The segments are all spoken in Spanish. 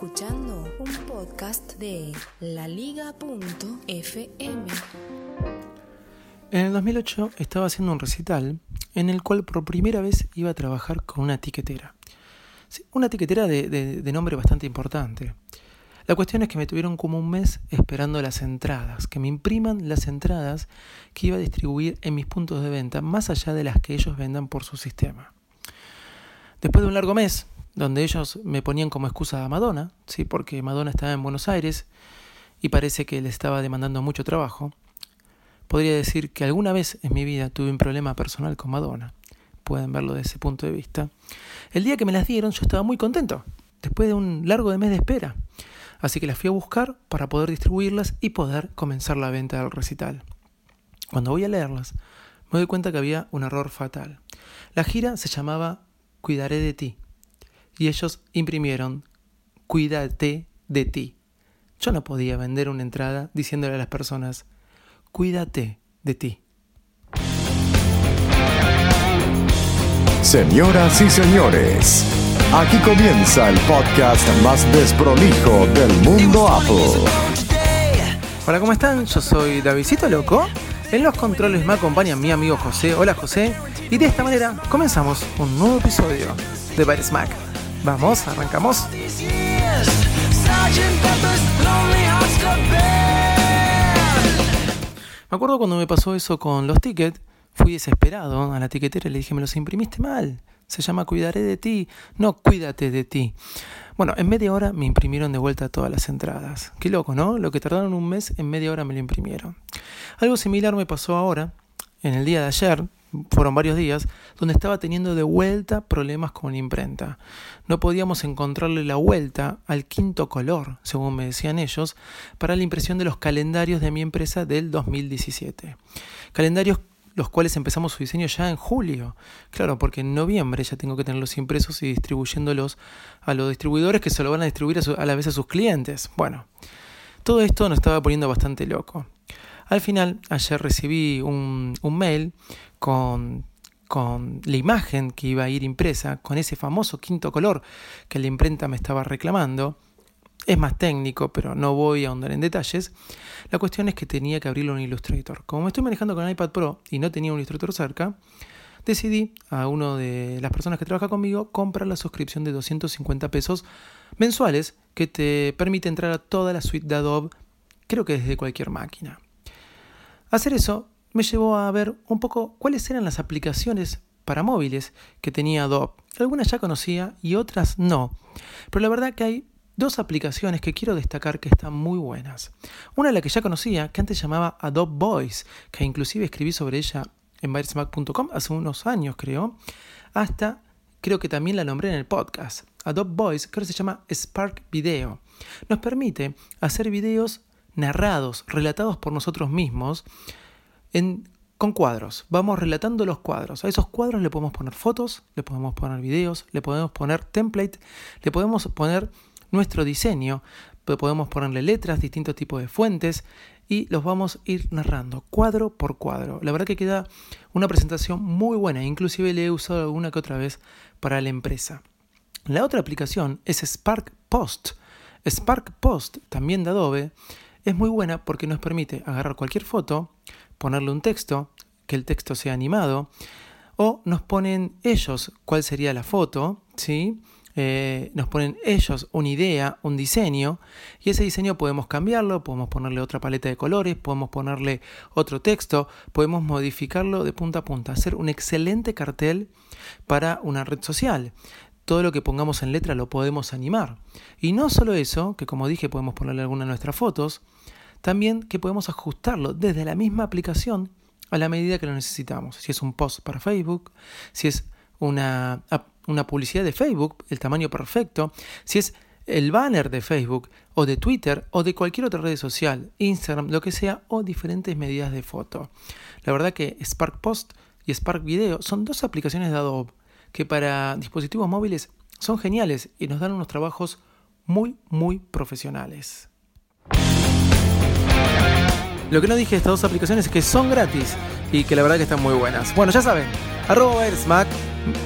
Escuchando un podcast de laliga.fm. En el 2008 estaba haciendo un recital en el cual por primera vez iba a trabajar con una etiquetera. Sí, una etiquetera de, de- de nombre bastante importante. La cuestión es que me tuvieron como un mes esperando las entradas, que me impriman las entradas que iba a distribuir en mis puntos de venta, más allá de las que ellos vendan por su sistema. Después de un largo mes, donde ellos me ponían como excusa a Madonna, ¿sí? porque Madonna estaba en Buenos Aires y parece que le estaba demandando mucho trabajo, podría decir que alguna vez en mi vida tuve un problema personal con Madonna. Pueden verlo desde ese punto de vista. El día que me las dieron yo estaba muy contento, después de un largo mes de espera. Así que las fui a buscar para poder distribuirlas y poder comenzar la venta del recital. Cuando voy a leerlas, me doy cuenta que había un error fatal. La gira se llamaba Cuidaré de ti. Y ellos imprimieron Cuídate de ti. Yo no podía vender una entrada diciéndole a las personas Cuídate de ti. Señoras y señores, aquí comienza el podcast más desprolijo del mundo Apple. Hola, ¿cómo están? Yo soy Davidcito Loco. En los controles me acompaña mi amigo José. Hola José. Y de esta manera comenzamos un nuevo episodio de Byte Smack. Vamos, arrancamos. Me acuerdo cuando me pasó eso con los tickets, fui desesperado a la tiquetera y le dije, me los imprimiste mal. Se llama Cuidaré de ti, no Cuídate de ti. Bueno, en media hora me imprimieron de vuelta todas las entradas. Qué loco, ¿no? Lo que tardaron un mes, en media hora me lo imprimieron. Algo similar me pasó ahora, en el día de ayer, fueron varios días, donde estaba teniendo de vuelta problemas con la imprenta. No podíamos encontrarle la vuelta al quinto color, según me decían ellos, para la impresión de los calendarios de mi empresa del 2017. Calendarios los cuales empezamos su diseño ya en julio. Claro, porque en noviembre ya tengo que tenerlos impresos y distribuyéndolos a los distribuidores que se lo van a distribuir a, su- a la vez a sus clientes. Bueno, todo esto nos estaba poniendo bastante loco. Al final, ayer recibí un, un mail con, con la imagen que iba a ir impresa, con ese famoso quinto color que la imprenta me estaba reclamando. Es más técnico, pero no voy a ahondar en detalles. La cuestión es que tenía que abrirlo en Illustrator. Como me estoy manejando con iPad Pro y no tenía un Illustrator cerca, decidí a uno de las personas que trabaja conmigo comprar la suscripción de 250 pesos mensuales que te permite entrar a toda la suite de Adobe, creo que desde cualquier máquina. Hacer eso me llevó a ver un poco cuáles eran las aplicaciones para móviles que tenía Adobe. Algunas ya conocía y otras no. Pero la verdad que hay dos aplicaciones que quiero destacar que están muy buenas. Una la que ya conocía, que antes llamaba Adobe Voice, que inclusive escribí sobre ella en bytesmack.com hace unos años creo, hasta creo que también la nombré en el podcast. Adobe Voice, que ahora se llama Spark Video. Nos permite hacer videos narrados, relatados por nosotros mismos, con cuadros. Vamos relatando los cuadros. A esos cuadros le podemos poner fotos, le podemos poner videos, le podemos poner template, le podemos poner nuestro diseño, podemos ponerle letras, distintos tipos de fuentes y los vamos a ir narrando cuadro por cuadro. La verdad que queda una presentación muy buena, inclusive le he usado alguna que otra vez para la empresa. La otra aplicación es Spark Post. Spark Post, también de Adobe, es muy buena porque nos permite agarrar cualquier foto, ponerle un texto, que el texto sea animado, o nos ponen ellos cuál sería la foto, ¿sí? Eh, nos ponen ellos una idea, un diseño, y ese diseño podemos cambiarlo, podemos ponerle otra paleta de colores, podemos ponerle otro texto, podemos modificarlo de punta a punta, hacer un excelente cartel para una red social. Todo lo que pongamos en letra lo podemos animar. Y no solo eso, que como dije podemos ponerle alguna de nuestras fotos, también que podemos ajustarlo desde la misma aplicación a la medida que lo necesitamos. Si es un post para Facebook, si es una, una publicidad de Facebook, el tamaño perfecto, si es el banner de Facebook o de Twitter o de cualquier otra red social, Instagram, lo que sea, o diferentes medidas de foto. La verdad que Spark Post y Spark Video son dos aplicaciones de Adobe que para dispositivos móviles son geniales y nos dan unos trabajos muy, muy profesionales. Lo que no dije de estas dos aplicaciones es que son gratis y que la verdad que están muy buenas. Bueno, ya saben, arroba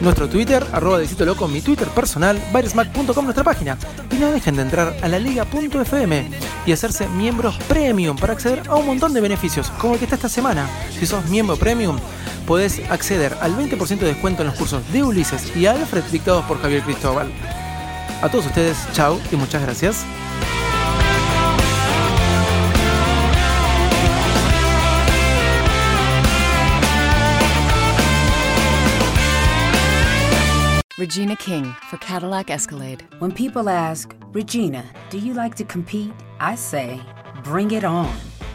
nuestro Twitter, arroba Decito Loco, mi Twitter personal, Byresmack.com, nuestra página. Y no dejen de entrar a la liga.fm y hacerse miembros premium para acceder a un montón de beneficios, como el que está esta semana. Si sos miembro premium, podés acceder al 20% de descuento en los cursos de Ulises y Alfred dictados por Javier Cristóbal. A todos ustedes, chao y muchas gracias. Regina King for Cadillac Escalade. When people ask, Regina, do you like to compete? I say, bring it on.